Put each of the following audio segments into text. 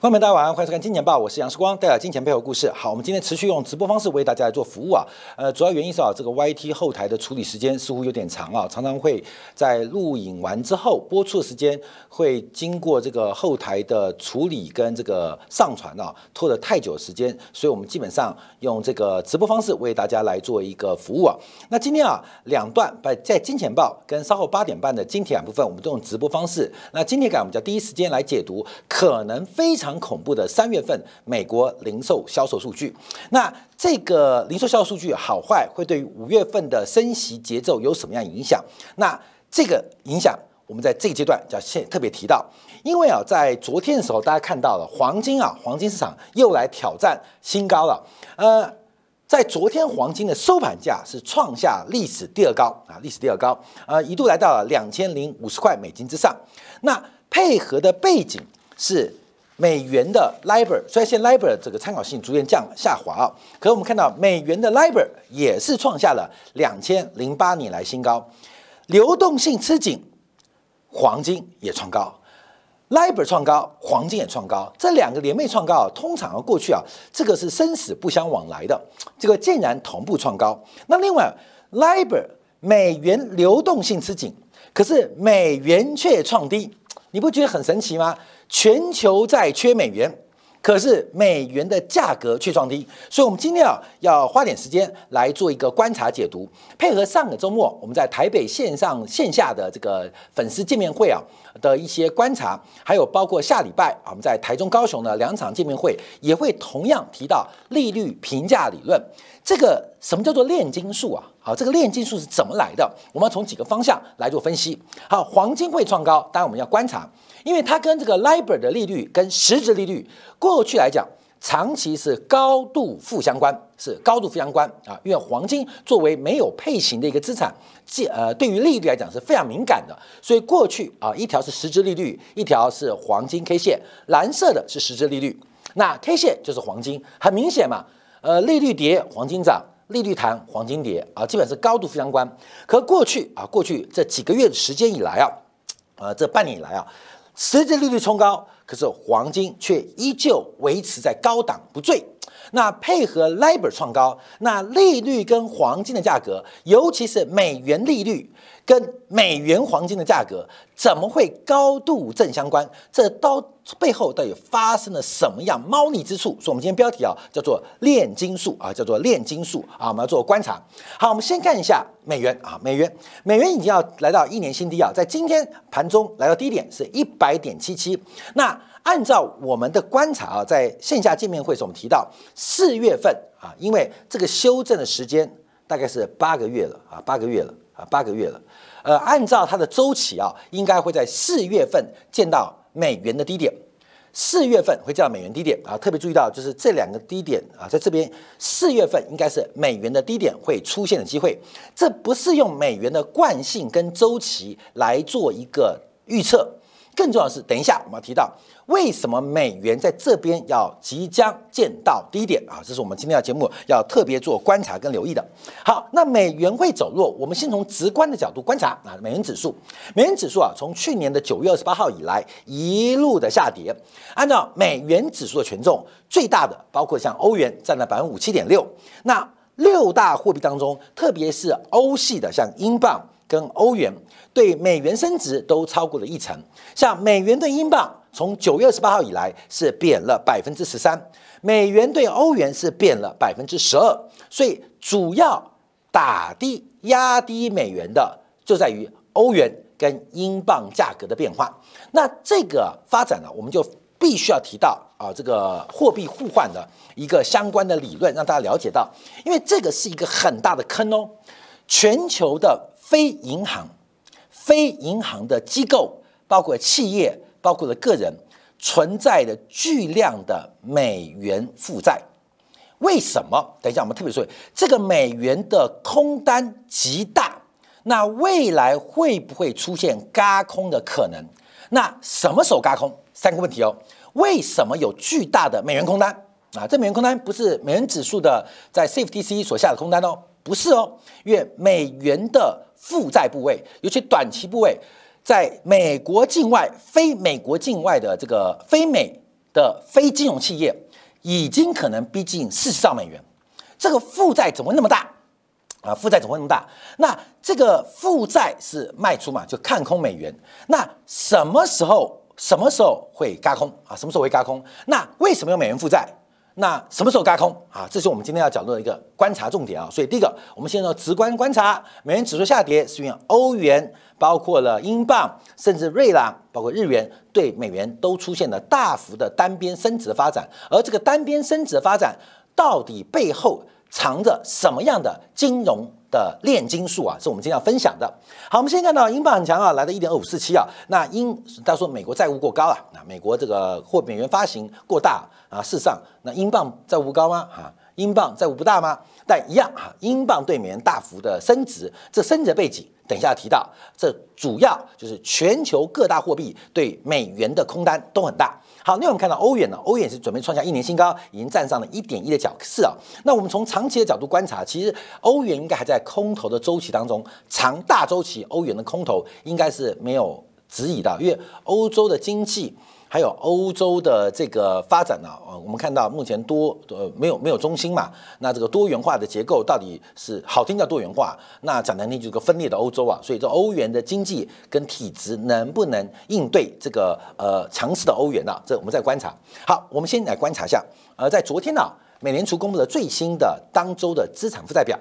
观众们，大家晚上欢迎收看《金钱报》，我是杨世光，带来金钱背后故事。好，我们今天持续用直播方式为大家来做服务啊。呃，主要原因是啊，这个 YT 后台的处理时间似乎有点长啊，常常会在录影完之后播出的时间会经过这个后台的处理跟这个上传啊，拖得太久时间，所以我们基本上用这个直播方式为大家来做一个服务啊。那今天啊，两段在在金钱报跟稍后八点半的金钱部分，我们都用直播方式。那金钱感我们叫第一时间来解读，可能非常。很恐怖的三月份美国零售销售数据，那这个零售销售数据好坏会对于五月份的升息节奏有什么样影响？那这个影响我们在这个阶段要先特别提到，因为啊，在昨天的时候大家看到了黄金啊，黄金市场又来挑战新高了。呃，在昨天黄金的收盘价是创下历史第二高啊，历史第二高，呃，一度来到了两千零五十块美金之上。那配合的背景是。美元的 LIBOR 虽然现 LIBOR 这个参考性逐渐降下滑啊，可是我们看到美元的 LIBOR 也是创下了两千零八年来新高，流动性吃紧，黄金也创高，LIBOR 创高，黄金也创高，这两个连袂创高啊，通常啊过去啊，这个是生死不相往来的，这个竟然同步创高。那另外 LIBOR 美元流动性吃紧，可是美元却创低，你不觉得很神奇吗？全球在缺美元，可是美元的价格却创低，所以，我们今天啊要花点时间来做一个观察解读，配合上个周末我们在台北线上线下的这个粉丝见面会啊的一些观察，还有包括下礼拜啊我们在台中、高雄的两场见面会，也会同样提到利率评价理论。这个什么叫做炼金术啊？好，这个炼金术是怎么来的？我们要从几个方向来做分析。好，黄金会创高，当然我们要观察。因为它跟这个 LIBOR 的利率跟实质利率过去来讲，长期是高度负相关，是高度负相关啊。因为黄金作为没有配型的一个资产，即呃对于利率来讲是非常敏感的，所以过去啊一条是实质利率，一条是黄金 K 线，蓝色的是实质利率，那 K 线就是黄金，很明显嘛。呃，利率跌，黄金涨；利率弹，黄金跌啊，基本是高度负相关。可过去啊，过去这几个月的时间以来啊，呃，这半年以来啊。实质利率冲高，可是黄金却依旧维持在高档不坠。那配合 LIBOR 创高，那利率跟黄金的价格，尤其是美元利率。跟美元黄金的价格怎么会高度正相关？这到背后到底发生了什么样猫腻之处？所以，我们今天标题啊叫做炼金术啊，叫做炼金术啊，我们要做观察。好，我们先看一下美元啊，美元，美元已经要来到一年新低啊，在今天盘中来到低点是一百点七七。那按照我们的观察啊，在线下见面会时我们提到四月份啊，因为这个修正的时间大概是八个月了啊，八个月了。啊，八个月了，呃，按照它的周期啊，应该会在四月份见到美元的低点，四月份会见到美元低点啊，特别注意到就是这两个低点啊，在这边四月份应该是美元的低点会出现的机会，这不是用美元的惯性跟周期来做一个预测。更重要的是，等一下我们要提到为什么美元在这边要即将见到低点啊？这是我们今天的节目要特别做观察跟留意的。好，那美元会走弱，我们先从直观的角度观察啊。美元指数，美元指数啊，从去年的九月二十八号以来一路的下跌。按照美元指数的权重，最大的包括像欧元占了百分之五七点六。那六大货币当中，特别是欧系的，像英镑。跟欧元对美元升值都超过了一成，像美元对英镑从九月二十八号以来是贬了百分之十三，美元对欧元是贬了百分之十二，所以主要打低压低美元的就在于欧元跟英镑价格的变化。那这个发展呢，我们就必须要提到啊，这个货币互换的一个相关的理论，让大家了解到，因为这个是一个很大的坑哦，全球的。非银行、非银行的机构，包括企业，包括了个人，存在的巨量的美元负债。为什么？等一下，我们特别说，这个美元的空单极大，那未来会不会出现嘎空的可能？那什么时候嘎空？三个问题哦。为什么有巨大的美元空单？啊，这美元空单不是美元指数的在 CFTC 所下的空单哦，不是哦，因为美元的。负债部位，尤其短期部位，在美国境外、非美国境外的这个非美的非金融企业已经可能逼近四十兆美元，这个负债怎么会那么大啊？负债怎么会那么大？那这个负债是卖出嘛，就看空美元。那什么时候什么时候会嘎空啊？什么时候会嘎空？那为什么有美元负债？那什么时候嘎空啊？这是我们今天要讲到的一个观察重点啊。所以第一个，我们先要直观观察，美元指数下跌是因为欧元、包括了英镑，甚至瑞郎，包括日元对美元都出现了大幅的单边升值的发展。而这个单边升值的发展，到底背后藏着什么样的金融？的炼金术啊，是我们今天要分享的。好，我们先看到英镑很强啊，来到一点二五四七啊。那英，他说美国债务过高啊，那美国这个货美元发行过大啊。事实上，那英镑债务高吗？哈，英镑债务不大吗？但一样哈，英镑对美元大幅的升值，这升值背景等一下提到，这主要就是全球各大货币对美元的空单都很大。好，那我们看到欧元呢？欧元是准备创下一年新高，已经站上了一点一的角势啊。那我们从长期的角度观察，其实欧元应该还在空头的周期当中，长大周期欧元的空头应该是没有质疑的，因为欧洲的经济。还有欧洲的这个发展呢，呃，我们看到目前多呃没有没有中心嘛，那这个多元化的结构到底是好听叫多元化，那讲难听就是个分裂的欧洲啊，所以这欧元的经济跟体质能不能应对这个呃强势的欧元呢？这我们再观察。好，我们先来观察一下，呃，在昨天呢，美联储公布的最新的当周的资产负债表，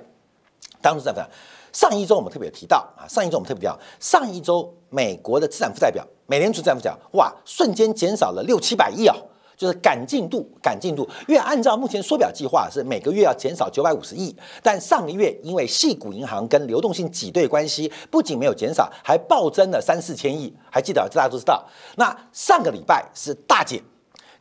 当周资产负债。上一周我们特别提到啊，上一周我们特别提到，上一周美国的资产负债表，美联储资产负债表，哇，瞬间减少了六七百亿啊，就是赶进度，赶进度。因为按照目前缩表计划是每个月要减少九百五十亿，但上个月因为系股银行跟流动性挤兑关系，不仅没有减少，还暴增了三四千亿。还记得这大家都知道。那上个礼拜是大减，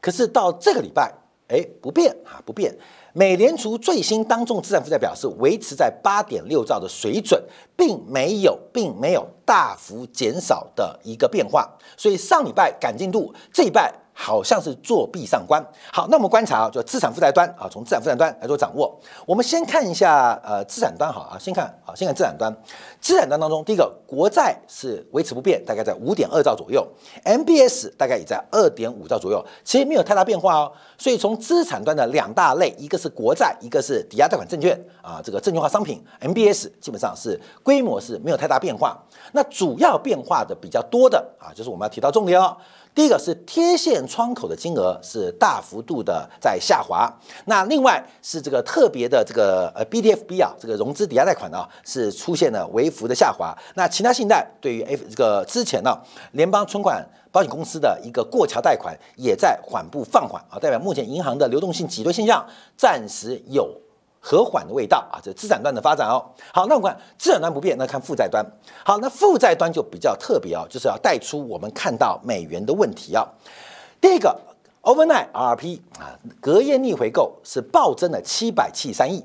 可是到这个礼拜，哎，不变啊，不变。美联储最新当众资产负债表是维持在八点六兆的水准，并没有，并没有大幅减少的一个变化，所以上礼拜赶进度，这一拜。好像是作弊上官。好，那我们观察啊，就资产负债端啊，从资产负债端来做掌握。我们先看一下呃资产端好啊，先看啊，先看资产端。资产端当中，第一个国债是维持不变，大概在五点二兆左右；MBS 大概也在二点五兆左右，其实没有太大变化哦。所以从资产端的两大类，一个是国债，一个是抵押贷款证券啊，这个证券化商品 MBS 基本上是规模是没有太大变化。那主要变化的比较多的啊，就是我们要提到重点哦。第一个是贴现窗口的金额是大幅度的在下滑，那另外是这个特别的这个呃 BDFB 啊，这个融资抵押贷款啊是出现了微幅的下滑。那其他信贷对于 F 这个之前呢，联邦存款保险公司的一个过桥贷款也在缓步放缓啊，代表目前银行的流动性挤兑现象暂时有。和缓的味道啊，这资产端的发展哦。好，那我们看资产端不变，那看负债端。好，那负债端就比较特别哦，就是要带出我们看到美元的问题啊。第一个，overnight RP 啊，隔夜逆回购是暴增了七百七十三亿。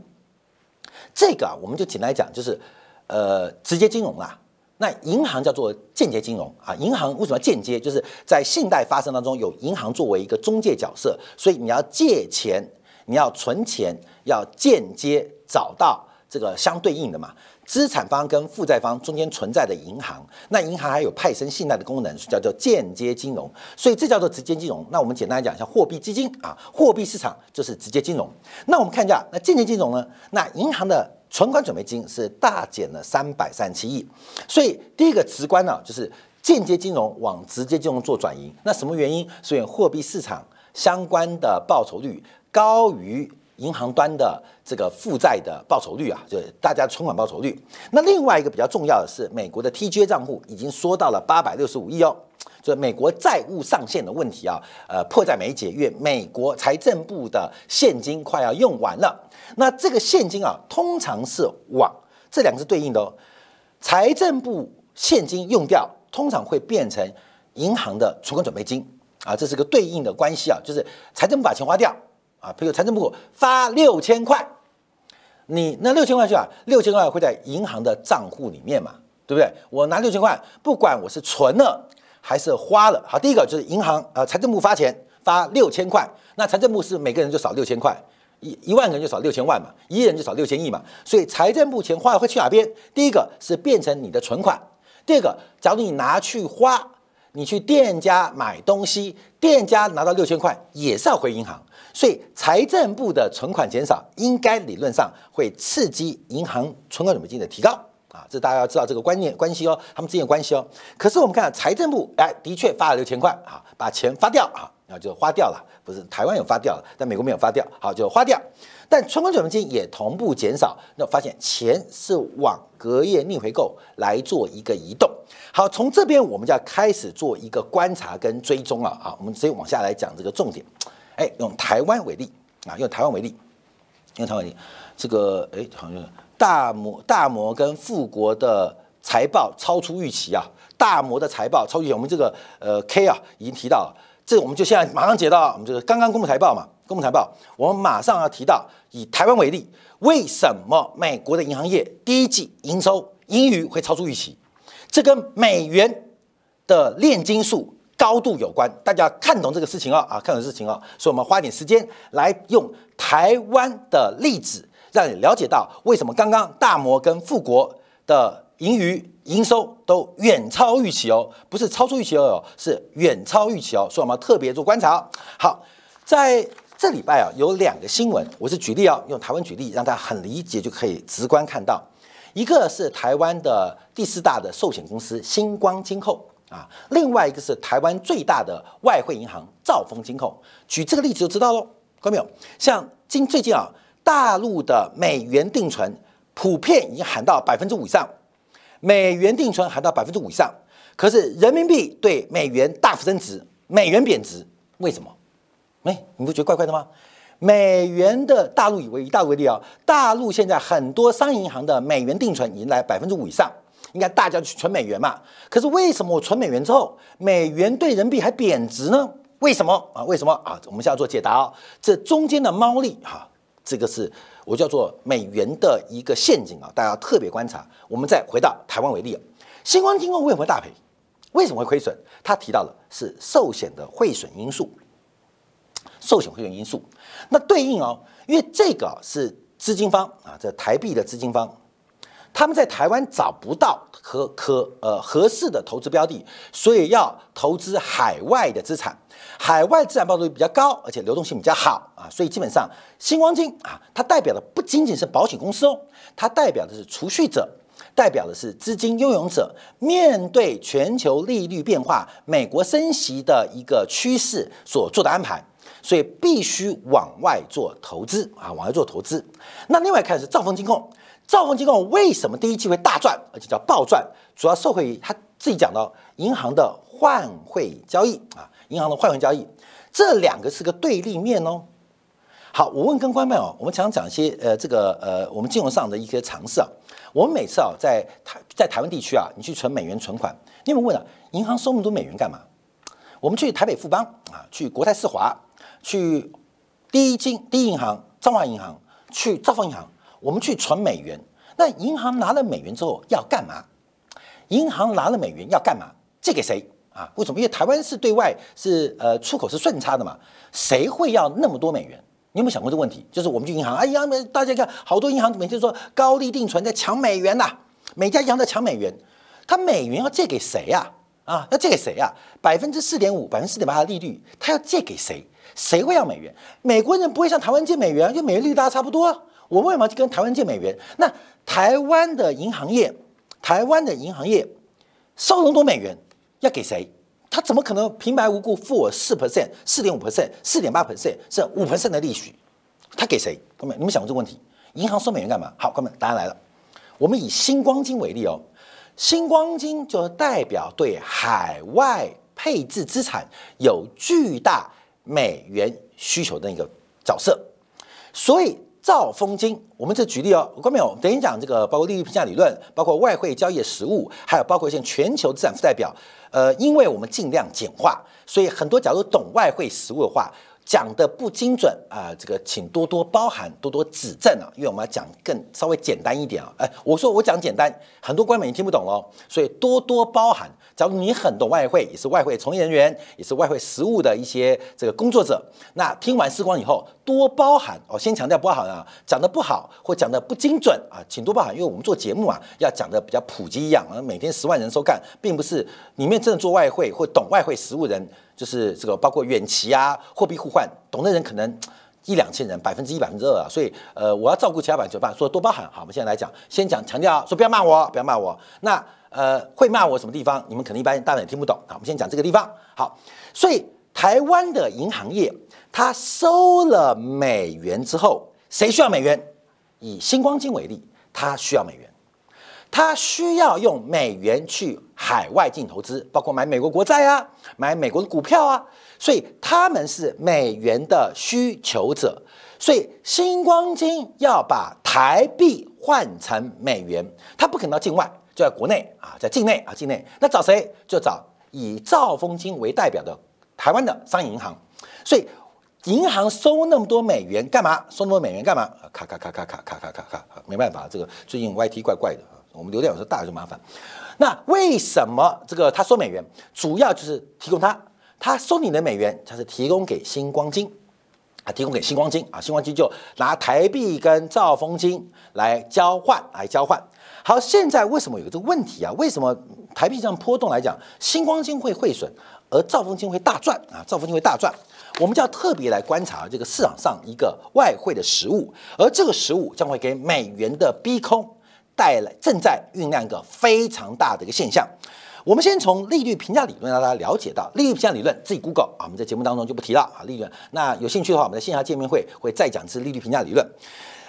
这个啊，我们就简单讲，就是呃，直接金融啊。那银行叫做间接金融啊。银行为什么间接？就是在信贷发生当中，有银行作为一个中介角色，所以你要借钱。你要存钱，要间接找到这个相对应的嘛，资产方跟负债方中间存在的银行，那银行还有派生信贷的功能，叫做间接金融，所以这叫做直接金融。那我们简单来讲，像货币基金啊，货币市场就是直接金融。那我们看一下，那间接金融呢？那银行的存款准备金是大减了三百三十七亿，所以第一个直观呢，就是间接金融往直接金融做转移。那什么原因？所以货币市场相关的报酬率。高于银行端的这个负债的报酬率啊，就是大家存款报酬率。那另外一个比较重要的是，美国的 TGA 账户已经缩到了八百六十五亿哦，就是美国债务上限的问题啊，呃，迫在眉睫，因为美国财政部的现金快要用完了。那这个现金啊，通常是往这两个是对应的哦，财政部现金用掉，通常会变成银行的存款准备金啊，这是个对应的关系啊，就是财政部把钱花掉。啊，比如财政部发六千块，你那六千块去啊？六千块会在银行的账户里面嘛，对不对？我拿六千块，不管我是存了还是花了。好，第一个就是银行呃，财政部发钱发六千块，那财政部是每个人就少六千块，一一万个人就少六千万嘛，一亿人就少六千亿嘛。所以财政部钱花了会去哪边？第一个是变成你的存款，第二个，假如你拿去花，你去店家买东西，店家拿到六千块也是要回银行，所以财政部的存款减少，应该理论上会刺激银行存款准备金的提高啊，这大家要知道这个观念关系哦，他们之间的关系哦。可是我们看财政部，哎，的确发了六千块啊，把钱发掉啊，然后就花掉了，不是台湾有发掉了，但美国没有发掉，好就花掉。但存款准备金也同步减少，那发现钱是往隔夜逆回购来做一个移动。好，从这边我们就要开始做一个观察跟追踪了啊。我们直接往下来讲这个重点。哎，用台湾为例啊，用台湾为例，用台湾为例，这个哎，好像大摩大摩跟富国的财报超出预期啊，大摩的财报超预期，我们这个呃 K 啊已经提到了，这我们就现在马上解到我们这个刚刚公布财报嘛。公布财报，我们马上要提到，以台湾为例，为什么美国的银行业第一季营收盈余会超出预期？这跟美元的炼金术高度有关。大家看懂这个事情哦啊，看懂事情哦，所以我们花点时间来用台湾的例子，让你了解到为什么刚刚大摩跟富国的盈余营收都远超预期哦，不是超出预期哦，是远超预期哦，所以我们要特别做观察。好，在这礼拜啊，有两个新闻，我是举例啊，用台湾举例，让大家很理解就可以直观看到。一个是台湾的第四大的寿险公司星光金控啊，另外一个是台湾最大的外汇银行兆丰金控。举这个例子就知道喽，看到没有？像今最近啊，大陆的美元定存普遍已经喊到百分之五以上，美元定存喊到百分之五以上，可是人民币对美元大幅升值，美元贬值，为什么？哎，你不觉得怪怪的吗？美元的大陆以为以大陆为例啊，大陆现在很多商业银行的美元定存迎来百分之五以上，应该大家去存美元嘛。可是为什么我存美元之后，美元对人民币还贬值呢？为什么啊？为什么啊？我们现在做解答哦。这中间的猫腻哈，这个是我叫做美元的一个陷阱啊，大家要特别观察。我们再回到台湾为例，新光金控为什么大赔？为什么会亏损？他提到的是寿险的汇损因素。寿险会员因素，那对应哦，因为这个是资金方啊，这台币的资金方，他们在台湾找不到可可呃合适的投资标的，所以要投资海外的资产，海外资产报酬率比较高，而且流动性比较好啊，所以基本上星光金啊，它代表的不仅仅是保险公司哦，它代表的是储蓄者，代表的是资金拥有者，面对全球利率变化、美国升息的一个趋势所做的安排。所以必须往外做投资啊，往外做投资。那另外看是兆丰金控，兆丰金控为什么第一季会大赚，而且叫暴赚？主要受惠于他自己讲到银行的换汇交易啊，银行的换汇交易，这两个是个对立面哦。好，我问跟官们哦，我们常常讲一些呃这个呃我们金融上的一些常识啊。我们每次啊在台在台湾地区啊，你去存美元存款，你有没有问啊，银行收那么多美元干嘛？我们去台北富邦啊，去国泰世华。去第一金、第一银行、彰化银行，去兆丰银行，我们去存美元。那银行拿了美元之后要干嘛？银行拿了美元要干嘛？借给谁啊？为什么？因为台湾是对外是呃出口是顺差的嘛，谁会要那么多美元？你有没有想过这个问题？就是我们去银行，哎呀，大家看好多银行每天说高利定存在抢美元呐，每家银行在抢美元，他美元要借给谁呀？啊，要借给谁呀？百分之四点五、百分之四点八的利率，他要借给谁？谁会要美元？美国人不会向台湾借美元，因为美元利率大家差不多。我为什么去跟台湾借美元？那台湾的银行业，台湾的银行业收那么多美元，要给谁？他怎么可能平白无故付我四 percent、四点五 percent、四点八 percent 是五 percent 的利息？他给谁？哥们，你们想过这个问题？银行收美元干嘛？好，哥们，答案来了。我们以星光金为例哦，星光金就代表对海外配置资产有巨大。美元需求的一个角色，所以兆丰金，我们这举例哦，我刚没有等于讲这个，包括利率评价理论，包括外汇交易的实务，还有包括一些全球资产负债表。呃，因为我们尽量简化，所以很多假如懂外汇实务的话，讲的不精准啊，这个请多多包涵，多多指正啊，因为我们要讲更稍微简单一点啊。哎，我说我讲简单，很多观众听不懂哦，所以多多包涵。假如你很懂外汇，也是外汇从业人员，也是外汇实务的一些这个工作者，那听完时光以后，多包涵哦。先强调不好啊，讲的不好或讲的不精准啊，请多包涵，因为我们做节目啊，要讲的比较普及一样啊，每天十万人收看，并不是里面真的做外汇或懂外汇实务人。就是这个，包括远期啊，货币互换，懂的人可能一两千人，百分之一、百分之二啊。所以，呃，我要照顾其他板球办，说多包涵。好，我们现在来讲，先讲强调，说不要骂我，不要骂我。那呃，会骂我什么地方？你们可能一般大人也听不懂。好，我们先讲这个地方。好，所以台湾的银行业，它收了美元之后，谁需要美元？以星光金为例，它需要美元。他需要用美元去海外进行投资，包括买美国国债啊，买美国的股票啊，所以他们是美元的需求者。所以星光金要把台币换成美元，他不可能到境外，就在国内啊，在境内啊，境内那找谁？就找以兆丰金为代表的台湾的商业银行。所以银行收那么多美元干嘛？收那么多美元干嘛？卡卡卡卡卡卡卡卡卡，没办法，这个最近 YT 怪怪的。我们流量有时候大就麻烦，那为什么这个他收美元，主要就是提供他，他收你的美元，他是提供给星光金，啊，提供给星光金啊，星光金就拿台币跟兆丰金来交换，来交换。好，现在为什么有这个问题啊？为什么台币这样波动来讲，星光金会汇损，而兆丰金会大赚啊？兆丰金会大赚，我们就要特别来观察这个市场上一个外汇的实物，而这个实物将会给美元的逼空。带来正在酝酿一个非常大的一个现象。我们先从利率评价理论让大家了解到利率评价理论，自己 Google 啊，我们在节目当中就不提了啊。利率那有兴趣的话，我们在线下见面会会再讲这利率评价理论。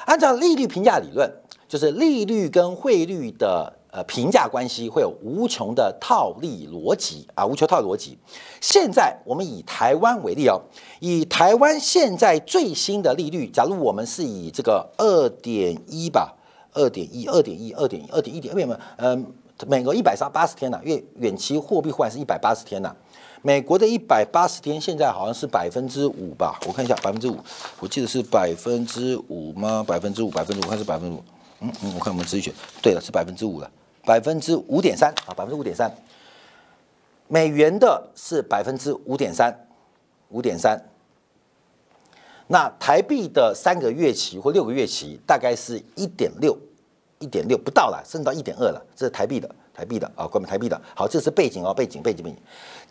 按照利率评价理论，就是利率跟汇率的呃评价关系会有无穷的套利逻辑啊，无穷套逻辑。现在我们以台湾为例哦，以台湾现在最新的利率，假如我们是以这个二点一吧。二点一，二点一，二点一，二点一点，为什么？嗯，美国一百三八十天呢？因为远期货币换是一百八十天呢。美国的一百八十天现在好像是百分之五吧？我看一下，百分之五，我记得是百分之五吗？百分之五，百分之五，还是百分之五？嗯嗯，我看我们自己选，对了，是百分之五了，百分之五点三啊，百分之五点三。美元的是百分之五点三，五点三。那台币的三个月期或六个月期大概是一点六，一点六不到了，甚至到一点二了。这是台币的，台币的啊，关于台币的。好，这是背景哦，背景背景背景。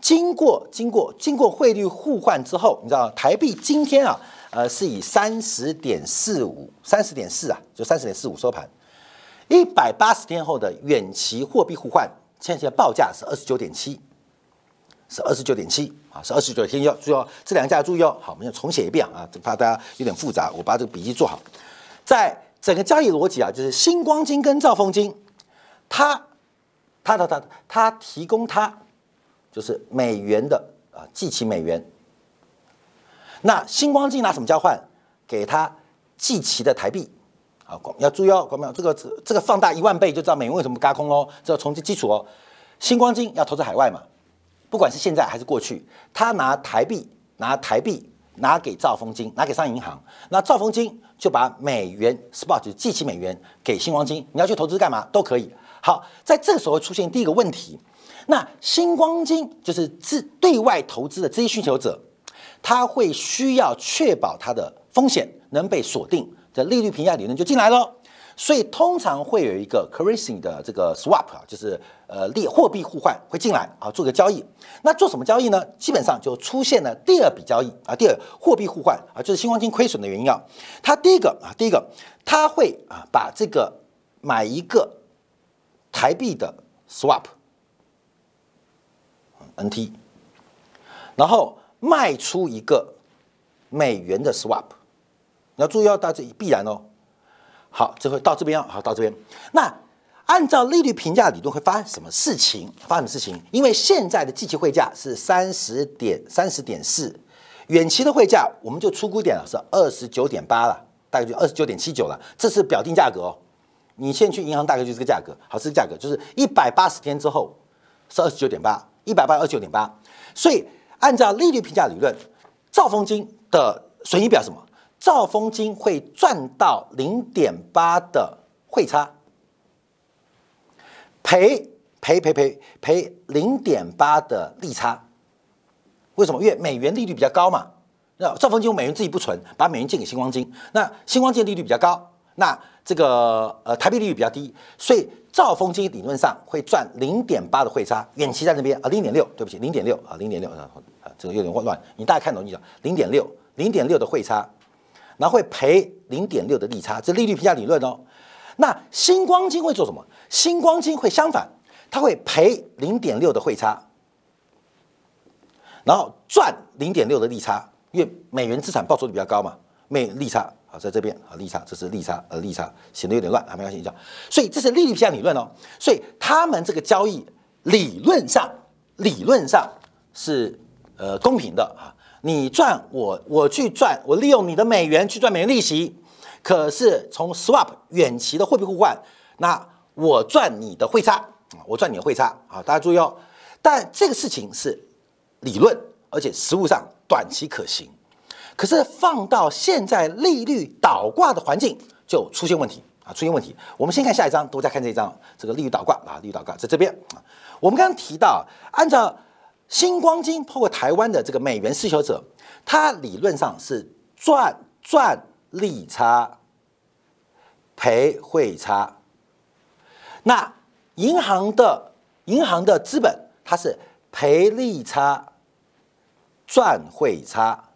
经过经过经过汇率互换之后，你知道台币今天啊，呃，是以三十点四五，三十点四啊，就三十点四五收盘。一百八十天后的远期货币互换，现在报价是二十九点七。是二十九点七啊，是二十九点七，注意哦，这两家注意哦。好，我们要重写一遍啊，怕大家有点复杂，我把这个笔记做好。在整个交易逻辑啊，就是星光金跟兆丰金，它、它、它、它、它提供它就是美元的啊，计期美元。那星光金拿什么交换？给他计期的台币啊，要注意哦，观众这个这个放大一万倍就知道美元为什么嘎空哦，这要重新基础哦。星光金要投资海外嘛？不管是现在还是过去，他拿台币拿台币拿给兆丰金，拿给商业银行，那兆丰金就把美元 spot 就寄起美元给星光金，你要去投资干嘛都可以。好，在这个时候出现第一个问题，那星光金就是自对外投资的这些需求者，他会需要确保他的风险能被锁定，这利率评价理论就进来了。所以通常会有一个 currency 的这个 swap 啊，就是呃利货币互换会进来啊，做个交易。那做什么交易呢？基本上就出现了第二笔交易啊，第二货币互换啊，就是新黄金亏损的原因啊。它第一个啊，第一个它会啊把这个买一个台币的 swap，NT，然后卖出一个美元的 swap，你要注意哦，大家必然哦。好，这会到这边好，到这边。那按照利率评价理论会发生什么事情？发生什么事情？因为现在的计期汇价是三十点三十点四，远期的汇价我们就出估点了是二十九点八了，大概就二十九点七九了。这是表定价格哦。你现在去银行大概就是这个价格。好，这个价格就是一百八十天之后是二十九点八，一百八二十九点八。所以按照利率评价理论，兆丰金的损益表什么？兆丰金会赚到零点八的汇差，赔赔赔赔赔零点八的利差。为什么？因为美元利率比较高嘛。那兆丰金用美元自己不存，把美元借给星光金。那星光金利率比较高，那这个呃台币利率比较低，所以兆丰金理论上会赚零点八的汇差。远期在那边啊，零点六，对不起，零点六啊，零点六啊，这个有点混乱。你大家看懂就讲零点六，零点六的汇差，然后会赔零点六的利差，这利率评价理论哦。那星光金会做什么？星光金会相反，它会赔零点六的汇差。然后赚零点六的利差，因为美元资产报酬率比较高嘛，美利差好在这边啊，利差这是利差，呃利差显得有点乱啊，没关系讲。所以这是利率偏理论哦，所以他们这个交易理论上理论上是呃公平的啊，你赚我我去赚，我利用你的美元去赚美元利息，可是从 swap 远期的货币互换，那我赚你的汇差啊，我赚你的汇差啊，大家注意哦，但这个事情是。理论，而且实物上短期可行，可是放到现在利率倒挂的环境就出现问题啊，出现问题。我们先看下一张，都在看这一张，这个利率倒挂啊，利率倒挂在这边啊。我们刚刚提到，按照星光金包括台湾的这个美元需求者，它理论上是赚赚利差，赔汇差。那银行的银行的资本，它是赔利差。赚汇差，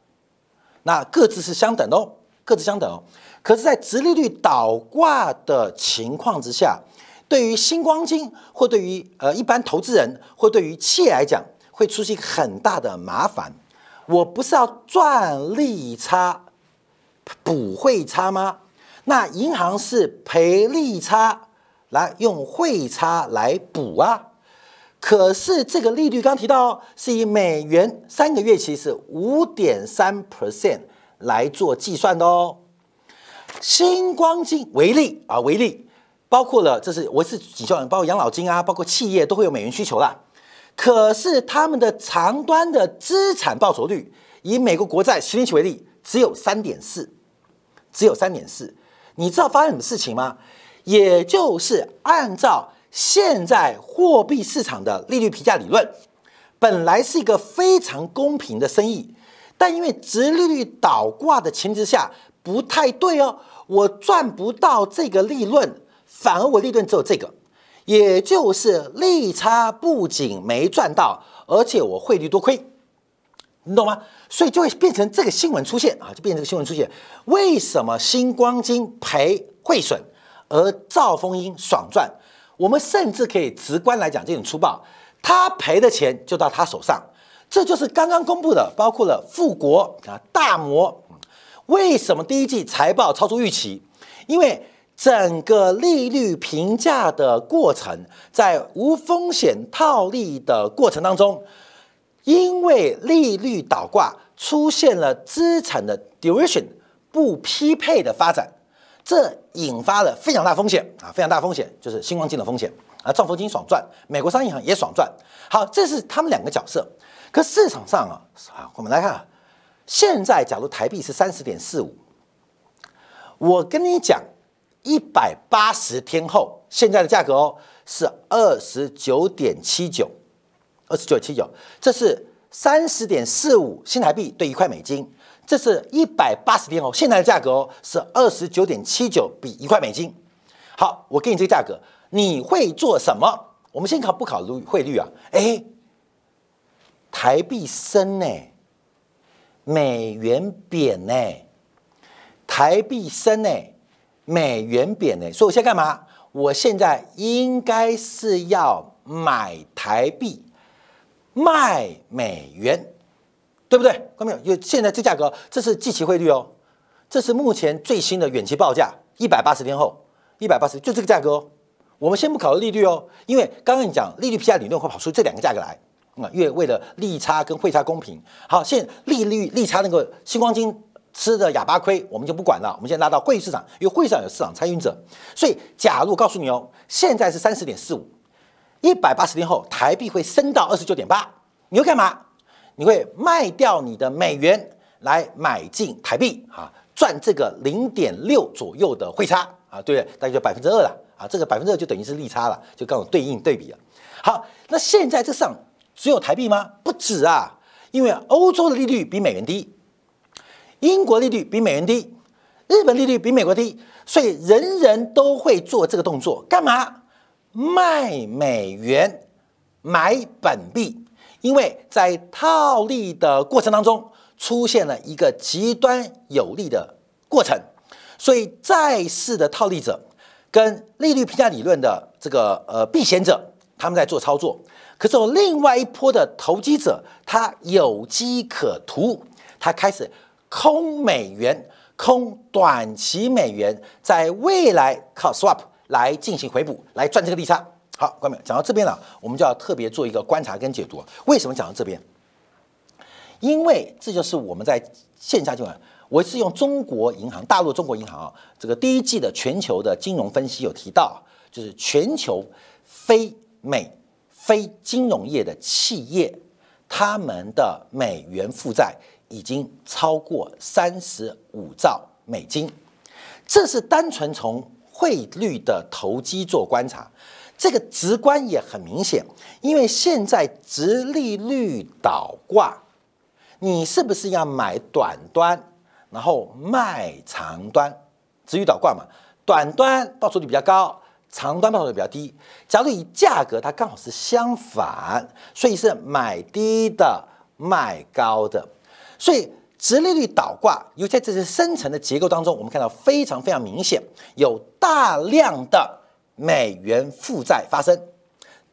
那各自是相等的哦，各自相等哦。可是，在直利率倒挂的情况之下，对于星光金或对于呃一般投资人或对于企业来讲，会出现很大的麻烦。我不是要赚利差补汇差吗？那银行是赔利差来用汇差来补啊。可是这个利率刚提到是以美元三个月期是五点三 percent 来做计算的哦。星光金为例啊，为例，包括了这是我是几校人，包括养老金啊，包括企业都会有美元需求啦。可是他们的长端的资产报酬率，以美国国债十年期为例，只有三点四，只有三点四。你知道发生什么事情吗？也就是按照。现在货币市场的利率评价理论本来是一个非常公平的生意，但因为直利率倒挂的前提下不太对哦，我赚不到这个利润，反而我利润只有这个，也就是利差不仅没赚到，而且我汇率多亏，你懂吗？所以就会变成这个新闻出现啊，就变成这个新闻出现。为什么星光金赔汇损，而兆丰金爽赚？我们甚至可以直观来讲，这种粗暴，他赔的钱就到他手上，这就是刚刚公布的，包括了富国啊、大摩，为什么第一季财报超出预期？因为整个利率评价的过程，在无风险套利的过程当中，因为利率倒挂出现了资产的 duration 不匹配的发展。这引发了非常大风险啊，非常大风险就是星光金的风险啊，兆丰金爽赚，美国商业银行也爽赚。好，这是他们两个角色。可市场上啊，啊，我们来看，现在假如台币是三十点四五，我跟你讲，一百八十天后现在的价格哦是二十九点七九，二十九点七九，这是三十点四五新台币兑一块美金。这是一百八十天后，现在的价格哦是二十九点七九比一块美金。好，我给你这个价格，你会做什么？我们先考不考虑汇率啊？哎，台币升呢，美元贬呢，台币升呢，美元贬呢，所以我现在干嘛？我现在应该是要买台币，卖美元。对不对？看到没有？因为现在这价格，这是即期汇率哦，这是目前最新的远期报价，一百八十天后，一百八十就这个价格哦。我们先不考虑利率哦，因为刚刚你讲利率 P R 理论会跑出这两个价格来啊，因为为了利差跟汇差公平。好，现利率利差那个星光金吃的哑巴亏，我们就不管了。我们先拉到会议市场，因为会上有市场参与者，所以假如告诉你哦，现在是三十点四五，一百八十天后台币会升到二十九点八，你会干嘛？你会卖掉你的美元，来买进台币啊，赚这个零点六左右的汇差啊，对？大概就百分之二了啊，这个百分之二就等于是利差了，就刚好对应对比了。好，那现在这上只有台币吗？不止啊，因为欧洲的利率比美元低，英国利率比美元低，日本利率比美国低，所以人人都会做这个动作，干嘛？卖美元买本币，因为在套利的过程当中。出现了一个极端有利的过程，所以债市的套利者跟利率评价理论的这个呃避险者，他们在做操作。可是有另外一波的投机者，他有机可图，他开始空美元、空短期美元，在未来靠 swap 来进行回补，来赚这个利差。好，观众们讲到这边了，我们就要特别做一个观察跟解读。为什么讲到这边？因为这就是我们在线下金融，我是用中国银行、大陆中国银行啊，这个第一季的全球的金融分析有提到，就是全球非美非金融业的企业，他们的美元负债已经超过三十五兆美金，这是单纯从汇率的投机做观察，这个直观也很明显，因为现在直利率倒挂。你是不是要买短端，然后卖长端？直率倒挂嘛，短端报酬率比较高，长端报酬率比较低。假如以价格，它刚好是相反，所以是买低的卖高的。所以，直利率倒挂，尤其在这些深层的结构当中，我们看到非常非常明显，有大量的美元负债发生。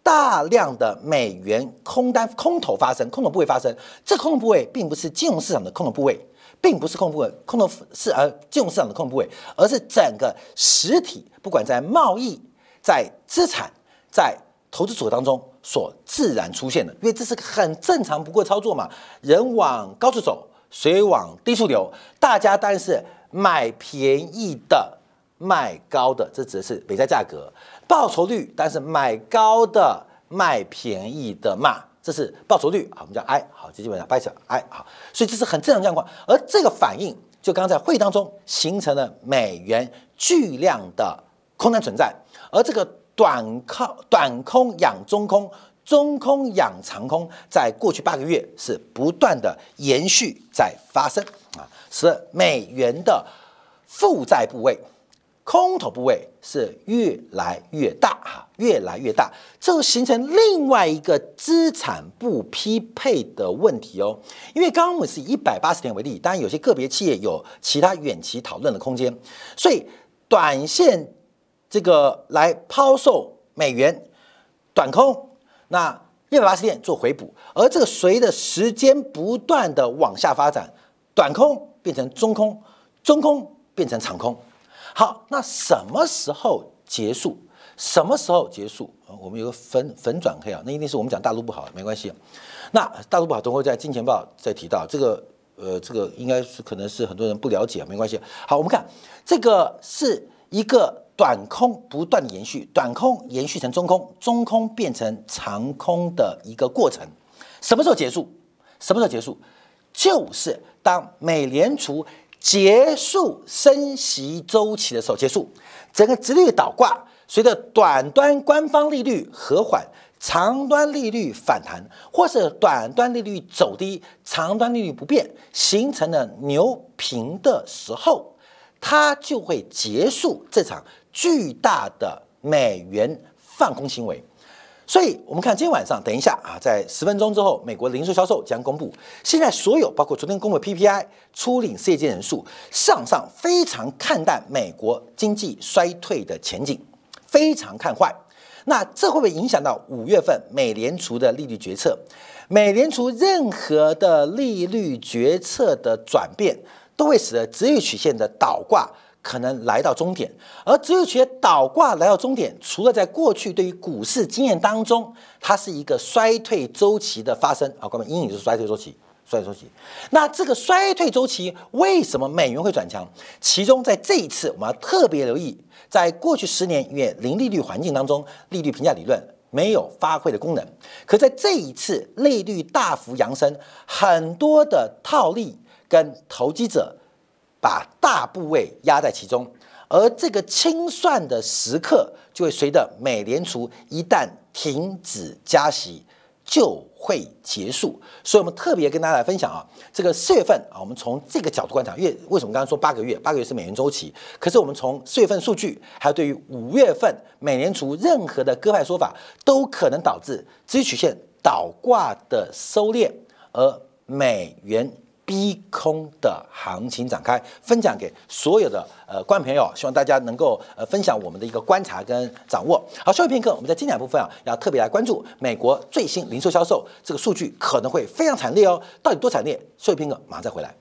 大量的美元空单空头发生，空头部位发生，这空头部位并不是金融市场的空头部位，并不是空头部位，空头是呃金融市场的空头部位，而是整个实体，不管在贸易、在资产、在投资组合当中所自然出现的，因为这是个很正常不过操作嘛，人往高处走，水往低处流，大家当然是买便宜的，卖高的，这指的是美债价格。报酬率，但是买高的卖便宜的嘛，这是报酬率啊，我们叫 I 好，这基本上掰扯 I 好，所以这是很正常状况。而这个反应，就刚刚在会议当中形成了美元巨量的空单存在，而这个短靠短空养中空，中空养长空，在过去八个月是不断的延续在发生啊，使美元的负债部位。空头部位是越来越大哈，越来越大，这形成另外一个资产不匹配的问题哦。因为刚刚我们是以一百八十天为例，当然有些个别企业有其他远期讨论的空间，所以短线这个来抛售美元短空，那一百八十天做回补，而这个随着时间不断的往下发展，短空变成中空，中空变成长空。好，那什么时候结束？什么时候结束？我们有个粉粉转黑啊，那一定是我们讲大陆不好，没关系。那大陆不好，等会在金钱报再提到这个，呃，这个应该是可能是很多人不了解，没关系。好，我们看这个是一个短空不断延续，短空延续成中空，中空变成长空的一个过程。什么时候结束？什么时候结束？就是当美联储。结束升息周期的时候结束，整个直率倒挂，随着短端官方利率和缓，长端利率反弹，或是短端利率走低，长端利率不变，形成了牛平的时候，它就会结束这场巨大的美元放空行为。所以，我们看今天晚上，等一下啊，在十分钟之后，美国零售销售将公布。现在所有包括昨天公布的 PPI、初领失业金人数，上上非常看淡美国经济衰退的前景，非常看坏。那这会不会影响到五月份美联储的利率决策？美联储任何的利率决策的转变，都会使得职业曲线的倒挂。可能来到终点，而只有学倒挂来到终点，除了在过去对于股市经验当中，它是一个衰退周期的发生啊，各位阴影就是衰退周期，衰退周期。那这个衰退周期为什么美元会转强？其中在这一次，我们要特别留意，在过去十年因为零利率环境当中，利率评价理论没有发挥的功能，可在这一次利率大幅扬升，很多的套利。跟投机者把大部位压在其中，而这个清算的时刻就会随着美联储一旦停止加息。就会结束，所以我们特别跟大家来分享啊，这个四月份啊，我们从这个角度观察，因为为什么刚刚说八个月？八个月是美元周期，可是我们从四月份数据，还有对于五月份美联储任何的鸽派说法，都可能导致资金曲线倒挂的收敛，而美元。逼空的行情展开，分享给所有的呃观众朋友，希望大家能够呃分享我们的一个观察跟掌握。好，稍后片刻，我们在精彩部分啊，要特别来关注美国最新零售销售这个数据可能会非常惨烈哦，到底多惨烈？稍后片刻马上再回来。